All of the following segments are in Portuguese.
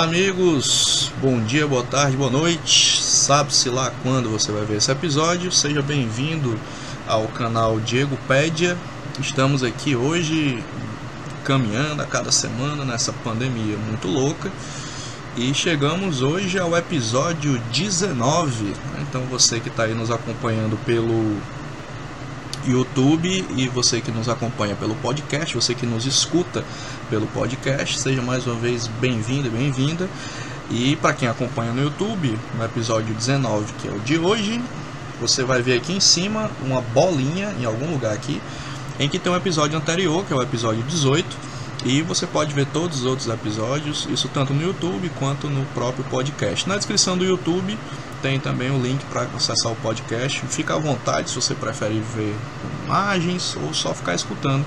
Olá, amigos. Bom dia, boa tarde, boa noite. Sabe-se lá quando você vai ver esse episódio. Seja bem-vindo ao canal Diego Pédia. Estamos aqui hoje caminhando a cada semana nessa pandemia muito louca. E chegamos hoje ao episódio 19. Então, você que está aí nos acompanhando pelo YouTube e você que nos acompanha pelo podcast, você que nos escuta pelo podcast, seja mais uma vez bem-vindo e bem-vinda. E para quem acompanha no YouTube, no episódio 19, que é o de hoje, você vai ver aqui em cima uma bolinha em algum lugar aqui, em que tem um episódio anterior, que é o episódio 18, e você pode ver todos os outros episódios, isso tanto no YouTube quanto no próprio podcast. Na descrição do YouTube tem também o link para acessar o podcast. Fica à vontade se você prefere ver imagens ou só ficar escutando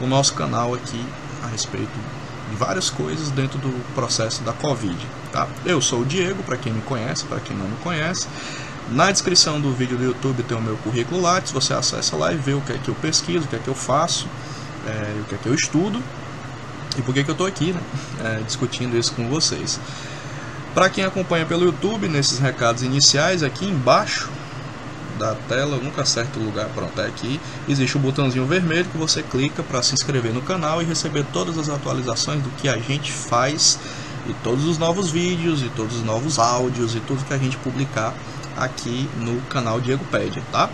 o nosso canal aqui a respeito de várias coisas dentro do processo da Covid. Tá? Eu sou o Diego, para quem me conhece, para quem não me conhece. Na descrição do vídeo do YouTube tem o meu currículo Lattes, você acessa lá e vê o que é que eu pesquiso, o que é que eu faço, é, o que é que eu estudo e por que, que eu estou aqui né, é, discutindo isso com vocês. Para quem acompanha pelo YouTube, nesses recados iniciais, aqui embaixo da tela, nunca acerto o lugar, pronto, é aqui, existe o um botãozinho vermelho que você clica para se inscrever no canal e receber todas as atualizações do que a gente faz e todos os novos vídeos e todos os novos áudios e tudo que a gente publicar aqui no canal Diego Pédia, tá?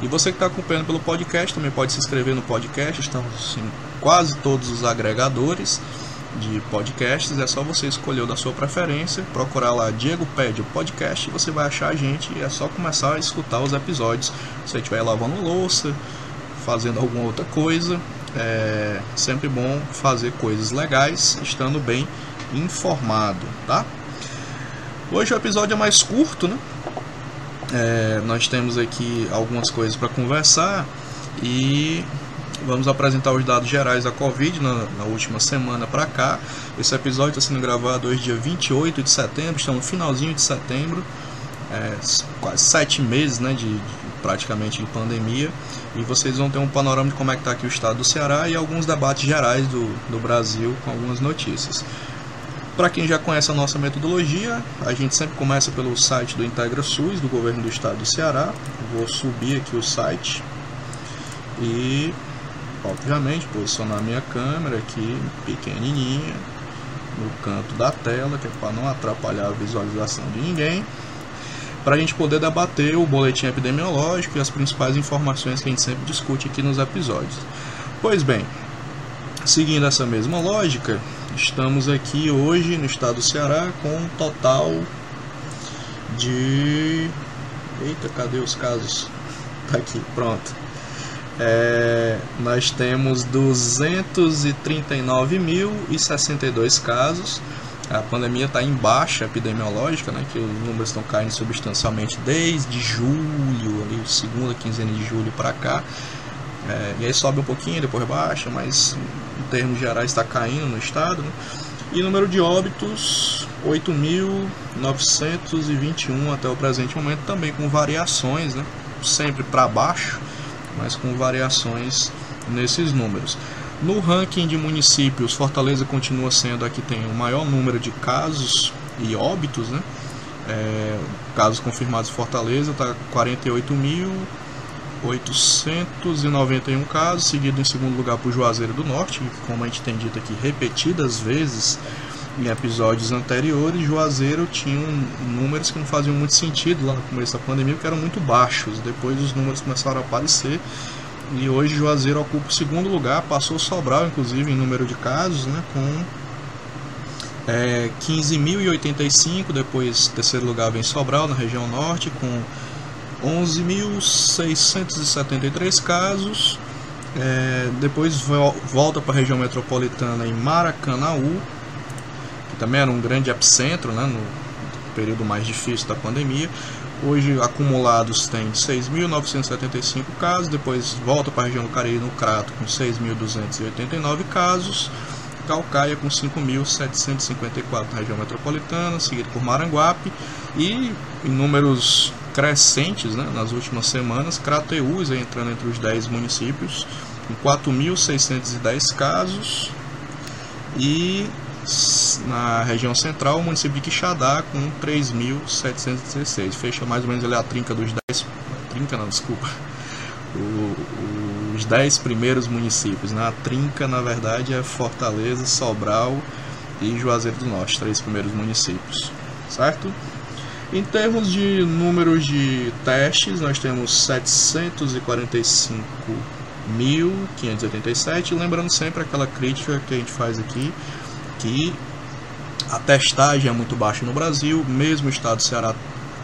E você que está acompanhando pelo podcast também pode se inscrever no podcast, estamos em quase todos os agregadores de podcasts, é só você escolher o da sua preferência, procurar lá Diego Pede podcast e você vai achar a gente é só começar a escutar os episódios. Se você estiver lavando louça, fazendo alguma outra coisa, é sempre bom fazer coisas legais, estando bem informado, tá? Hoje o episódio é mais curto, né? É, nós temos aqui algumas coisas para conversar e Vamos apresentar os dados gerais da Covid na, na última semana para cá. Esse episódio está sendo gravado hoje, dia 28 de setembro, estamos no finalzinho de setembro, é, quase sete meses né, de, de, praticamente de pandemia. E vocês vão ter um panorama de como é que está aqui o estado do Ceará e alguns debates gerais do, do Brasil com algumas notícias. Para quem já conhece a nossa metodologia, a gente sempre começa pelo site do Integra SUS, do governo do estado do Ceará. Vou subir aqui o site e obviamente, posicionar minha câmera aqui pequenininha no canto da tela, que é para não atrapalhar a visualização de ninguém, para a gente poder debater o boletim epidemiológico e as principais informações que a gente sempre discute aqui nos episódios. Pois bem, seguindo essa mesma lógica, estamos aqui hoje no estado do Ceará com um total de. Eita, cadê os casos? Tá aqui, pronto é, nós temos 239.062 casos. A pandemia está em baixa epidemiológica, né, que os números estão caindo substancialmente desde julho, ali, segunda quinzena de julho para cá. É, e aí sobe um pouquinho, depois baixa, mas em termos gerais está caindo no estado. Né? E número de óbitos, 8.921 até o presente momento, também com variações, né? sempre para baixo mas com variações nesses números. No ranking de municípios, Fortaleza continua sendo a que tem o maior número de casos e óbitos, né? É, casos confirmados em Fortaleza está 48.891 casos, seguido em segundo lugar por Juazeiro do Norte, como a gente tem dito aqui repetidas vezes em episódios anteriores, Juazeiro tinha números que não faziam muito sentido lá no começo da pandemia, porque eram muito baixos. Depois os números começaram a aparecer e hoje Juazeiro ocupa o segundo lugar, passou Sobral, inclusive, em número de casos, né, com é, 15.085. Depois, terceiro lugar vem Sobral, na região norte, com 11.673 casos. É, depois volta para a região metropolitana em Maracanaú, também era um grande epicentro né, no período mais difícil da pandemia. Hoje, acumulados, tem 6.975 casos, depois volta para a região do Cariri, no Crato, com 6.289 casos, Calcaia com 5.754 na região metropolitana, seguido por Maranguape, e em números crescentes né, nas últimas semanas, Crateús entrando entre os 10 municípios, com 4.610 casos, e na região central, o município de Quixadá com 3.716. Fecha mais ou menos ali a trinca dos 10. Trinca não, desculpa. O, os 10 primeiros municípios. Né? A trinca, na verdade, é Fortaleza, Sobral e Juazeiro do Norte, três primeiros municípios. Certo? Em termos de números de testes, nós temos 745.587. Lembrando sempre aquela crítica que a gente faz aqui, que a testagem é muito baixa no Brasil, mesmo o estado do Ceará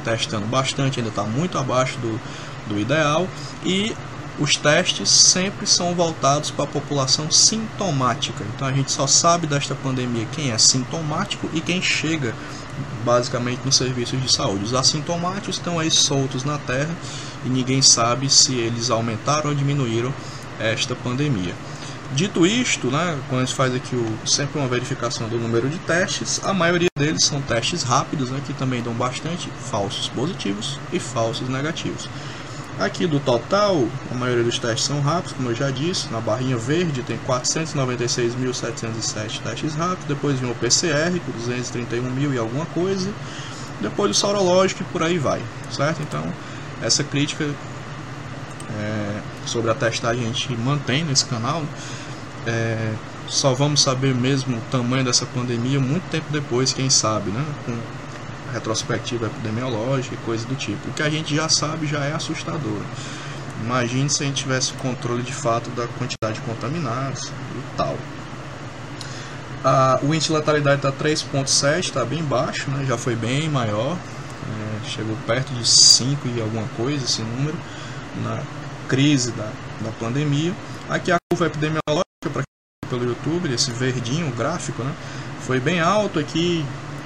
testando bastante, ainda está muito abaixo do, do ideal. E os testes sempre são voltados para a população sintomática. Então a gente só sabe desta pandemia quem é sintomático e quem chega basicamente nos serviços de saúde. Os assintomáticos estão aí soltos na terra e ninguém sabe se eles aumentaram ou diminuíram esta pandemia. Dito isto, né, quando a gente faz aqui o, sempre uma verificação do número de testes, a maioria deles são testes rápidos, né, que também dão bastante falsos positivos e falsos negativos. Aqui do total, a maioria dos testes são rápidos, como eu já disse. Na barrinha verde tem 496.707 testes rápidos. Depois vem o PCR com 231 mil e alguma coisa. Depois o sorológico e por aí vai, certo? Então, essa crítica é, sobre a testagem a gente mantém nesse canal. É, só vamos saber mesmo o tamanho dessa pandemia muito tempo depois, quem sabe, né? Com retrospectiva epidemiológica e coisa do tipo. O que a gente já sabe já é assustador. Imagine se a gente tivesse controle de fato da quantidade de contaminados e tal. o índice de letalidade está 3.7, está bem baixo, né? já foi bem maior, é, chegou perto de 5 e alguma coisa esse número na crise da, da pandemia. Aqui a curva epidemiológica, para quem pelo YouTube, esse verdinho gráfico, né? foi bem alto aqui,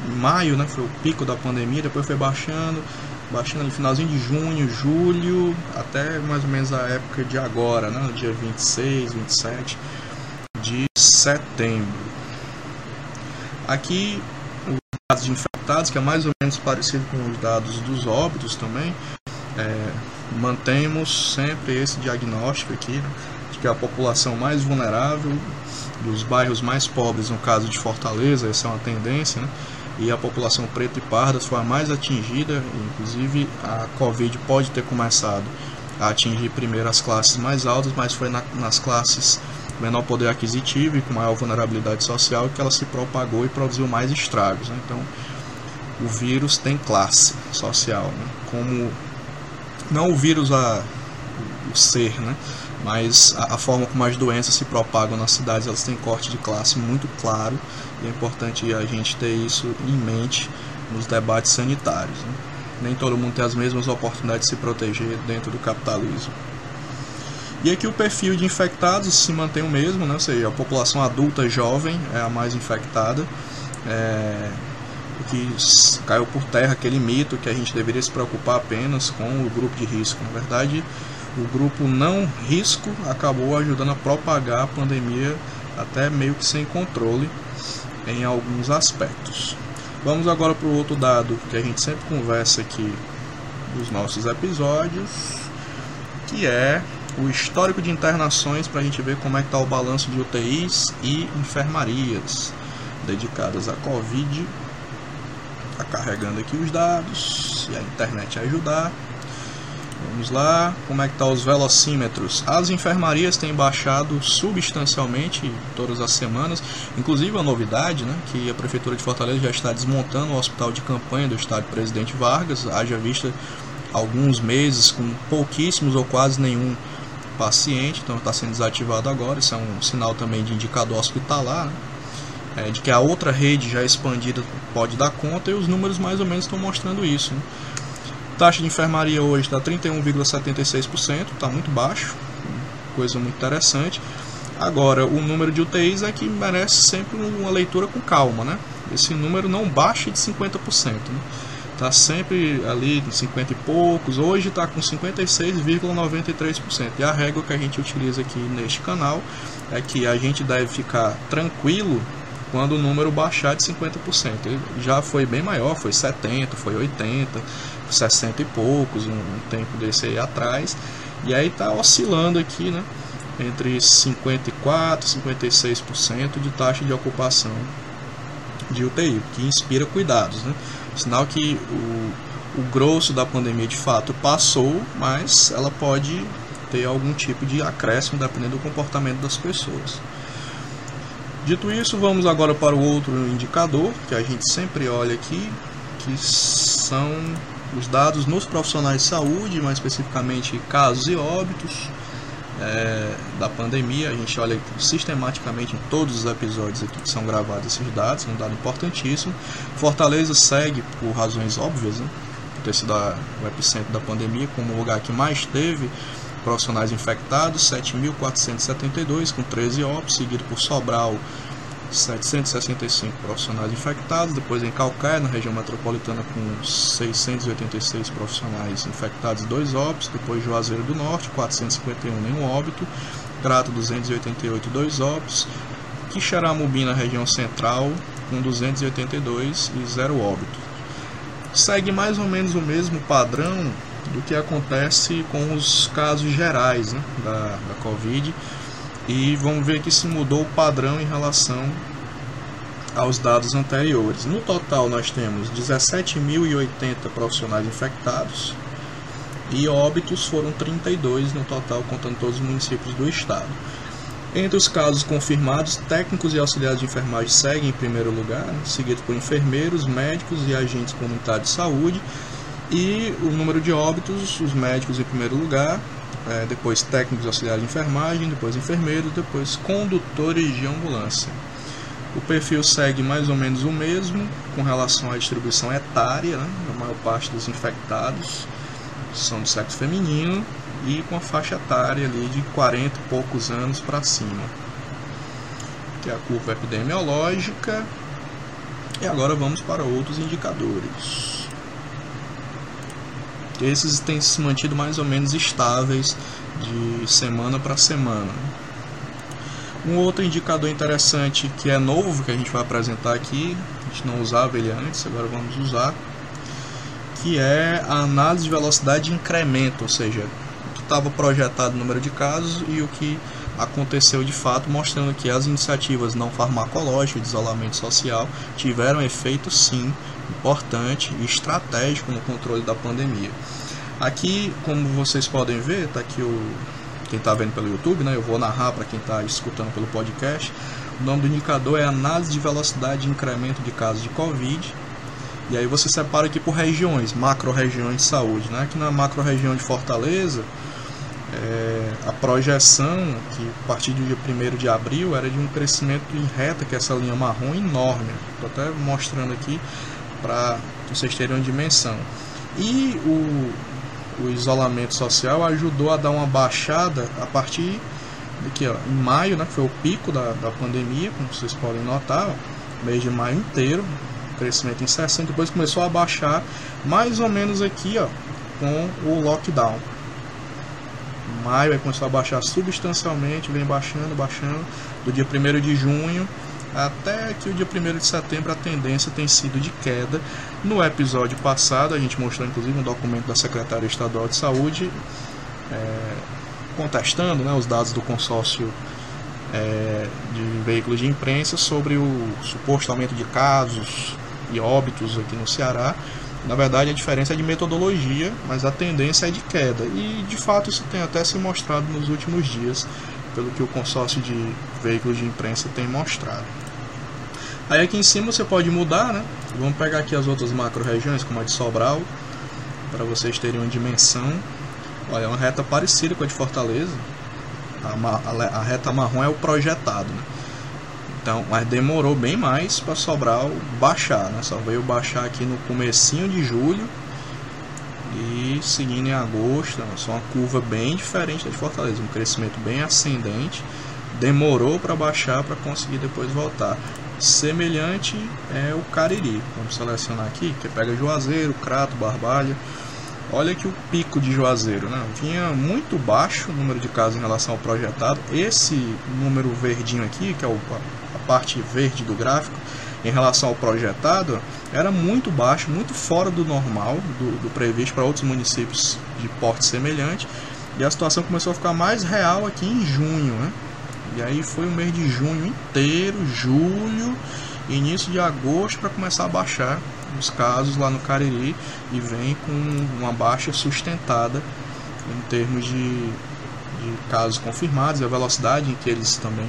em maio, né, foi o pico da pandemia, depois foi baixando, baixando no finalzinho de junho, julho, até mais ou menos a época de agora, né, dia 26, 27 de setembro. Aqui os dados de infectados, que é mais ou menos parecido com os dados dos óbitos também, é, mantemos sempre esse diagnóstico aqui, né, de que a população mais vulnerável dos bairros mais pobres, no caso de Fortaleza, essa é uma tendência, né, e a população preta e parda foi a mais atingida, inclusive a Covid pode ter começado a atingir primeiro as classes mais altas, mas foi na, nas classes menor poder aquisitivo e com maior vulnerabilidade social que ela se propagou e produziu mais estragos. Né? Então, o vírus tem classe social, né? como não o vírus a o ser, né? mas a, a, forma como as doenças se propagam nas cidades, elas têm corte de classe muito claro e é importante a gente ter isso em mente nos debates sanitários. Né? Nem todo mundo tem as mesmas oportunidades de se proteger dentro do capitalismo. E aqui o perfil de infectados se mantém o mesmo, né? ou seja, a população adulta jovem é a mais infectada. É, que caiu por terra aquele mito que a gente deveria se preocupar apenas com o grupo de risco. Na verdade, o grupo não risco acabou ajudando a propagar a pandemia até meio que sem controle em alguns aspectos. Vamos agora para o outro dado que a gente sempre conversa aqui nos nossos episódios, que é o histórico de internações para a gente ver como é que está o balanço de UTIs e enfermarias dedicadas à Covid. Está carregando aqui os dados, se a internet ajudar. Vamos lá, como é que tá os velocímetros? As enfermarias têm baixado substancialmente todas as semanas, inclusive a novidade, né, que a prefeitura de Fortaleza já está desmontando o hospital de campanha do estádio Presidente Vargas, haja vista alguns meses com pouquíssimos ou quase nenhum paciente, então está sendo desativado agora, isso é um sinal também de indicador hospitalar, né? É, de que a outra rede já expandida pode dar conta e os números mais ou menos estão mostrando isso. Né? taxa de enfermaria hoje está 31,76%, está muito baixo, coisa muito interessante. Agora, o número de UTIs é que merece sempre uma leitura com calma, né? Esse número não baixa de 50%, né? Está sempre ali em 50 e poucos, hoje está com 56,93%. E a regra que a gente utiliza aqui neste canal é que a gente deve ficar tranquilo quando o número baixar de 50%. Ele já foi bem maior, foi 70, foi 80, 60 e poucos, um, um tempo desse aí atrás. E aí está oscilando aqui, né? Entre 54 e 56% de taxa de ocupação de UTI, que inspira cuidados. Né? Sinal que o, o grosso da pandemia de fato passou, mas ela pode ter algum tipo de acréscimo dependendo do comportamento das pessoas. Dito isso, vamos agora para o outro indicador que a gente sempre olha aqui, que são os dados nos profissionais de saúde, mais especificamente casos e óbitos é, da pandemia. A gente olha sistematicamente em todos os episódios aqui que são gravados esses dados, é um dado importantíssimo. Fortaleza segue, por razões óbvias, né, por ter sido a, o epicentro da pandemia, como o lugar que mais teve profissionais infectados, 7.472 com 13 óbitos, seguido por Sobral, 765 profissionais infectados, depois em Calcaia, na região metropolitana, com 686 profissionais infectados, 2 óbitos, depois Juazeiro do Norte, 451, nenhum óbito, Crato, 288, 2 óbitos, Quixaramubim, na região central, com 282 e 0 óbito. Segue mais ou menos o mesmo padrão do que acontece com os casos gerais né, da, da Covid, e vamos ver que se mudou o padrão em relação aos dados anteriores. No total, nós temos 17.080 profissionais infectados e óbitos foram 32 no total, contando todos os municípios do estado. Entre os casos confirmados, técnicos e auxiliares de enfermagem seguem em primeiro lugar, seguido por enfermeiros, médicos e agentes comunitários de saúde. E o número de óbitos, os médicos em primeiro lugar, é, depois técnicos auxiliares de enfermagem, depois enfermeiros, depois condutores de ambulância. O perfil segue mais ou menos o mesmo com relação à distribuição etária, né? a maior parte dos infectados são do sexo feminino e com a faixa etária ali de 40 e poucos anos para cima. Que é a curva epidemiológica. E agora vamos para outros indicadores esses têm se mantido mais ou menos estáveis de semana para semana. Um outro indicador interessante que é novo, que a gente vai apresentar aqui, a gente não usava ele antes, agora vamos usar, que é a análise de velocidade de incremento, ou seja, o que estava projetado o número de casos e o que aconteceu de fato, mostrando que as iniciativas não farmacológicas de isolamento social tiveram efeito sim importante e estratégico no controle da pandemia. Aqui, como vocês podem ver, está aqui o quem está vendo pelo YouTube, né? Eu vou narrar para quem está escutando pelo podcast. O nome do indicador é análise de velocidade de incremento de casos de Covid. E aí você separa aqui por regiões, macro-regiões de saúde. Né? Aqui na macro-região de Fortaleza, é, a projeção que a partir do dia 1 de abril era de um crescimento em reta, que é essa linha marrom enorme. Estou até mostrando aqui para vocês terem uma dimensão. E o, o isolamento social ajudou a dar uma baixada a partir daqui, ó, em maio, né, que foi o pico da, da pandemia, como vocês podem notar, ó, mês de maio inteiro, crescimento 60, depois começou a baixar mais ou menos aqui, ó, com o lockdown. Maio aí começou a baixar substancialmente, vem baixando, baixando, do dia 1 de junho até que o dia 1 de setembro a tendência tem sido de queda. No episódio passado, a gente mostrou inclusive um documento da Secretaria Estadual de Saúde é, contestando né, os dados do consórcio é, de veículos de imprensa sobre o suposto aumento de casos e óbitos aqui no Ceará. Na verdade, a diferença é de metodologia, mas a tendência é de queda. E de fato, isso tem até se mostrado nos últimos dias pelo que o consórcio de veículos de imprensa tem mostrado. Aí aqui em cima você pode mudar, né? Vamos pegar aqui as outras macro-regiões, como a de Sobral, para vocês terem uma dimensão. Olha, é uma reta parecida com a de Fortaleza. A, a reta marrom é o projetado, né? Então, mas demorou bem mais para Sobral baixar, né? Só veio baixar aqui no comecinho de julho e seguindo em agosto, só uma curva bem diferente da de Fortaleza, um crescimento bem ascendente. Demorou para baixar para conseguir depois voltar. Semelhante é o Cariri. Vamos selecionar aqui, que pega Juazeiro, Crato, Barbalha. Olha que o pico de Juazeiro, né? Vinha muito baixo o número de casos em relação ao projetado. Esse número verdinho aqui, que é a parte verde do gráfico, em relação ao projetado era muito baixo, muito fora do normal, do, do previsto para outros municípios de porte semelhante. E a situação começou a ficar mais real aqui em junho. Né? E aí foi o mês de junho inteiro, julho início de agosto para começar a baixar os casos lá no Cariri e vem com uma baixa sustentada em termos de, de casos confirmados e a velocidade em que eles também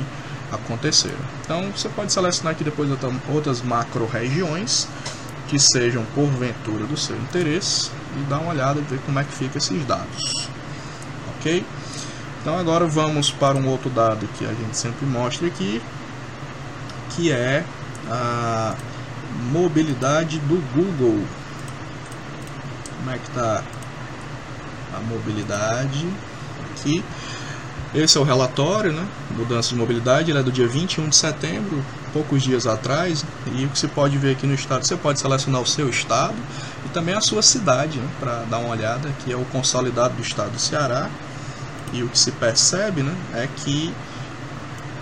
aconteceram. Então você pode selecionar aqui depois outras macro regiões que sejam porventura do seu interesse e dar uma olhada e ver como é que fica esses dados. Ok? Então agora vamos para um outro dado que a gente sempre mostra aqui, que é a mobilidade do Google. Como é que está a mobilidade aqui? Esse é o relatório, né? Mudança de mobilidade, ele é do dia 21 de setembro, poucos dias atrás. E o que você pode ver aqui no estado, você pode selecionar o seu estado e também a sua cidade, né? para dar uma olhada, que é o consolidado do estado do Ceará. E o que se percebe, né, é que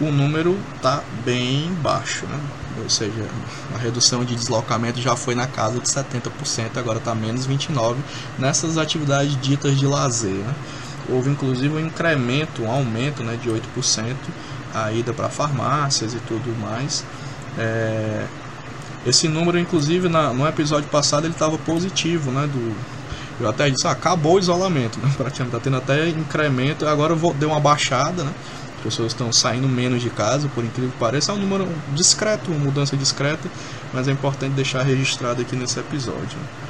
o número está bem baixo, né? ou seja, a redução de deslocamento já foi na casa de 70%, agora está menos 29% nessas atividades ditas de lazer. Né? Houve inclusive um incremento, um aumento né, de 8% a ida para farmácias e tudo mais. É, esse número, inclusive, na, no episódio passado ele estava positivo, né? Do, eu até disse, ah, acabou o isolamento, né? Praticamente está tendo até incremento, agora vou, deu uma baixada, né? As pessoas estão saindo menos de casa, por incrível que pareça. É um número discreto, uma mudança discreta, mas é importante deixar registrado aqui nesse episódio. É,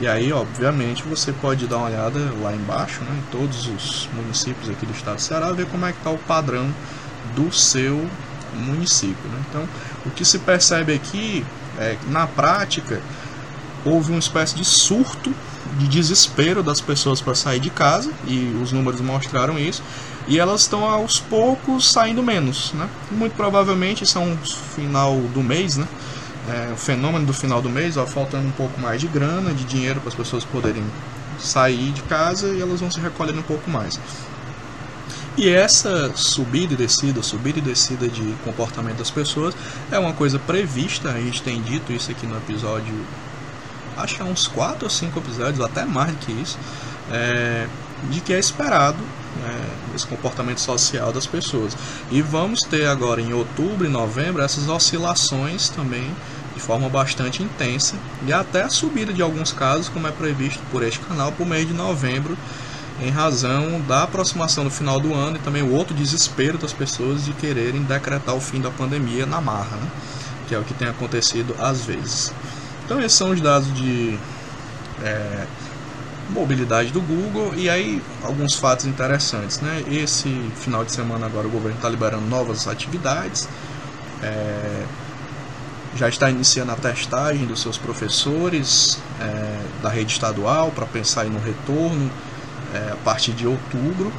e aí, obviamente, você pode dar uma olhada lá embaixo, né, em todos os municípios aqui do estado do Ceará, ver como é que está o padrão do seu município. Né? Então, o que se percebe aqui é que, na prática, houve uma espécie de surto de desespero das pessoas para sair de casa, e os números mostraram isso, e elas estão aos poucos saindo menos. Né? Muito provavelmente são final do mês, né? É, o fenômeno do final do mês, ó, faltando um pouco mais de grana, de dinheiro para as pessoas poderem sair de casa e elas vão se recolhendo um pouco mais. E essa subida e descida, subida e descida de comportamento das pessoas é uma coisa prevista, a gente tem dito isso aqui no episódio, acho que há uns 4 ou 5 episódios, até mais do que isso, é, de que é esperado é, esse comportamento social das pessoas. E vamos ter agora em outubro e novembro essas oscilações também de forma bastante intensa e até a subida de alguns casos, como é previsto por este canal, por mês de novembro, em razão da aproximação do final do ano e também o outro desespero das pessoas de quererem decretar o fim da pandemia na marra, né? que é o que tem acontecido às vezes. Então, esses são os dados de é, mobilidade do Google e aí alguns fatos interessantes, né? Esse final de semana agora o governo está liberando novas atividades, é, já está iniciando a testagem dos seus professores é, da rede estadual para pensar no retorno é, a partir de outubro.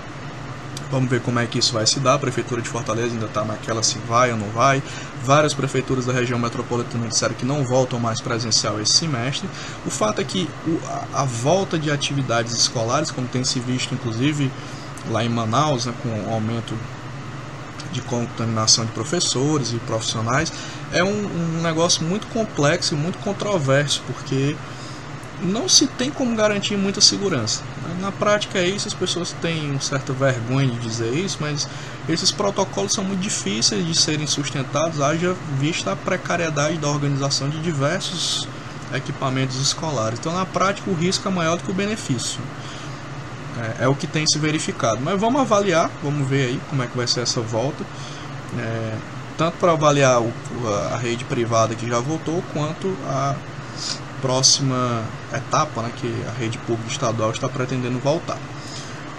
Vamos ver como é que isso vai se dar. A Prefeitura de Fortaleza ainda está naquela se vai ou não vai. Várias prefeituras da região metropolitana disseram que não voltam mais presencial esse semestre. O fato é que a, volta de atividades escolares, como tem se visto inclusive lá em Manaus, né, com o aumento de contaminação de professores e profissionais, é um, um negócio muito complexo e muito controverso, porque não se tem como garantir muita segurança. Na prática é isso, as pessoas têm certa vergonha de dizer isso, mas esses protocolos são muito difíceis de serem sustentados, haja vista a precariedade da organização de diversos equipamentos escolares. Então, na prática, o risco é maior do que o benefício. É, é o que tem se verificado. Mas vamos avaliar, vamos ver aí como é que vai ser essa volta. É, tanto para avaliar o, a rede privada que já voltou, quanto a próxima etapa, né, que a rede pública estadual está pretendendo voltar.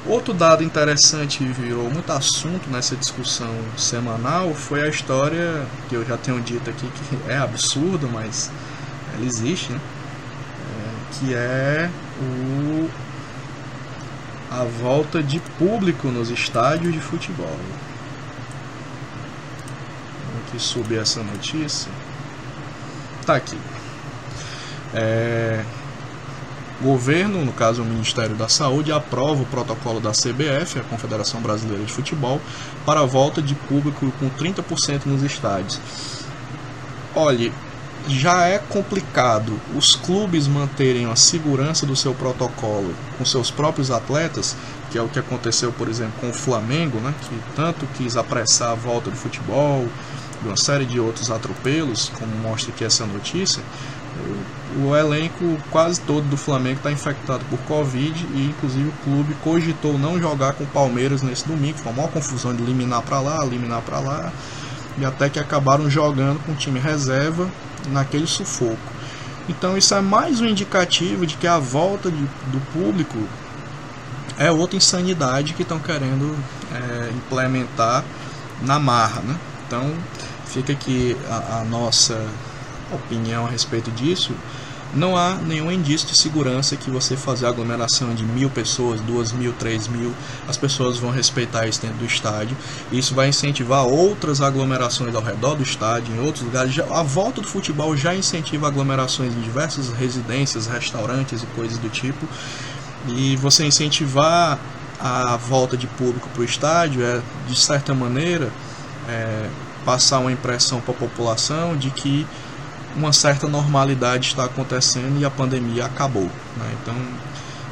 Outro dado interessante e virou muito assunto nessa discussão semanal foi a história que eu já tenho dito aqui que é absurdo, mas ela existe, né? é, que é o a volta de público nos estádios de futebol. Vamos aqui subir essa notícia. Tá aqui. É, governo, no caso o Ministério da Saúde, aprova o protocolo da CBF, a Confederação Brasileira de Futebol, para a volta de público com 30% nos estádios. Olhe, já é complicado os clubes manterem a segurança do seu protocolo com seus próprios atletas, que é o que aconteceu, por exemplo, com o Flamengo, né, que tanto quis apressar a volta do futebol, de uma série de outros atropelos, como mostra aqui essa notícia, o, elenco quase todo do Flamengo está infectado por Covid e inclusive o clube cogitou não jogar com o Palmeiras nesse domingo, foi uma maior confusão de eliminar para lá, eliminar para lá, e até que acabaram jogando com o time reserva naquele sufoco. Então isso é mais um indicativo de que a volta de, do público é outra insanidade que estão querendo é, implementar na marra. Né? Então fica aqui a, a nossa opinião a respeito disso. Não há nenhum indício de segurança que você fazer aglomeração de mil pessoas, duas mil, três mil, as pessoas vão respeitar isso dentro do estádio. Isso vai incentivar outras aglomerações ao redor do estádio, em outros lugares. a volta do futebol já incentiva aglomerações em diversas residências, restaurantes e coisas do tipo. E você incentivar a volta de público para o estádio é, de certa maneira, é, passar uma impressão para a população de que uma certa normalidade está acontecendo e a pandemia acabou. Né? Então,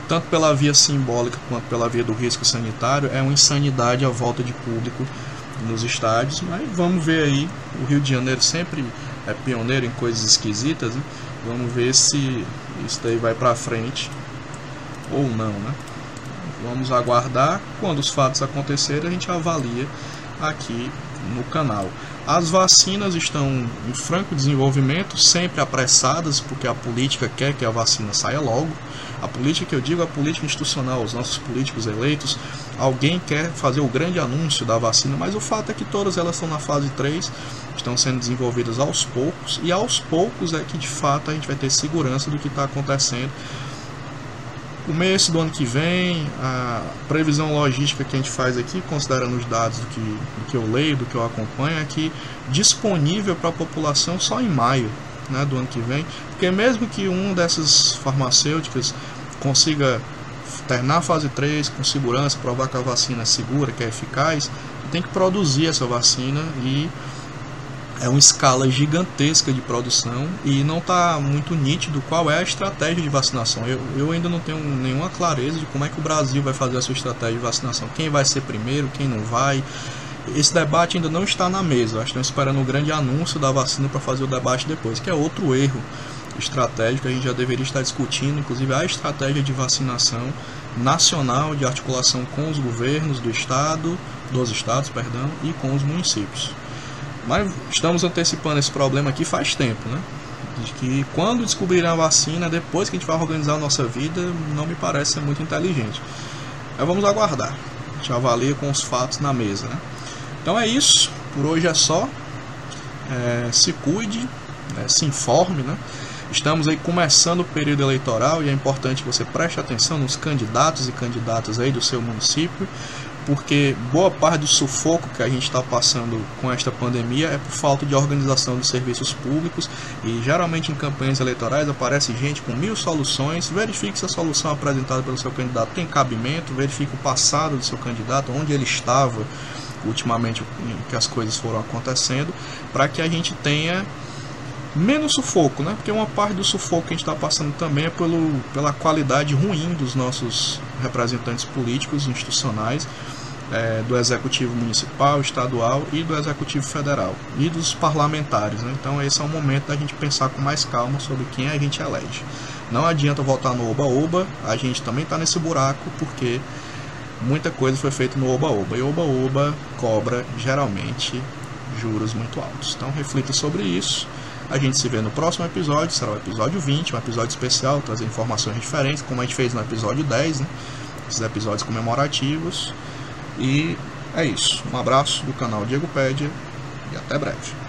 tanto pela via simbólica quanto pela via do risco sanitário, é uma insanidade a volta de público nos estádios, mas vamos ver aí. O Rio de Janeiro sempre é pioneiro em coisas esquisitas, né? vamos ver se isso daí vai para frente ou não, né? Vamos aguardar. Quando os fatos acontecerem, a gente avalia aqui no canal. As vacinas estão em franco desenvolvimento, sempre apressadas, porque a política quer que a vacina saia logo. A política que eu digo, a política institucional, os nossos políticos eleitos, alguém quer fazer o grande anúncio da vacina, mas o fato é que todas elas estão na fase 3, estão sendo desenvolvidas aos poucos, e aos poucos é que de fato a gente vai ter segurança do que está acontecendo começo do ano que vem, a previsão logística que a gente faz aqui, considerando os dados do que, do que eu leio, do que eu acompanho, é que disponível para a população só em maio né, do ano que vem, porque mesmo que um dessas farmacêuticas consiga terminar a fase 3 com segurança, provar que a vacina é segura, que é eficaz, tem que produzir essa vacina e é uma escala gigantesca de produção e não está muito nítido qual é a estratégia de vacinação. Eu, eu ainda não tenho nenhuma clareza de como é que o Brasil vai fazer a sua estratégia de vacinação. Quem vai ser primeiro, quem não vai. Esse debate ainda não está na mesa. Estão esperando o grande anúncio da vacina para fazer o debate depois, que é outro erro estratégico. A gente já deveria estar discutindo, inclusive, a estratégia de vacinação nacional de articulação com os governos do estado, dos estados, perdão, e com os municípios. Mas estamos antecipando esse problema aqui faz tempo, né? De que quando descobrirem a vacina, depois que a gente vai organizar a nossa vida, não me parece ser muito inteligente. Mas vamos aguardar. A gente avalia com os fatos na mesa, né? Então é isso. Por hoje é só. É, se cuide, é, se informe, né? Estamos aí começando o período eleitoral e é importante que você preste atenção nos candidatos e candidatas aí do seu município porque boa parte do sufoco que a gente está passando com esta pandemia é por falta de organização dos serviços públicos e geralmente em campanhas eleitorais aparece gente com mil soluções. Verifique se a solução apresentada pelo seu candidato tem cabimento, verifique o passado do seu candidato, onde ele estava ultimamente que as coisas foram acontecendo, para que a gente tenha menos sufoco, né? Porque uma parte do sufoco que a gente está passando também é pelo, pela qualidade ruim dos nossos representantes políticos institucionais é, do executivo municipal, estadual e do executivo federal e dos parlamentares. Né? Então esse é o momento da gente pensar com mais calma sobre quem a gente elege. Não adianta voltar no oba-oba, a gente também está nesse buraco porque muita coisa foi feita no oba-oba e oba-oba cobra geralmente juros muito altos. Então reflita sobre isso. A gente se vê no próximo episódio, será o episódio 20, um episódio especial, trazer informações diferentes, como a gente fez no episódio 10, né? Esses episódios comemorativos. E é isso. Um abraço do canal Diego Pédia e até breve.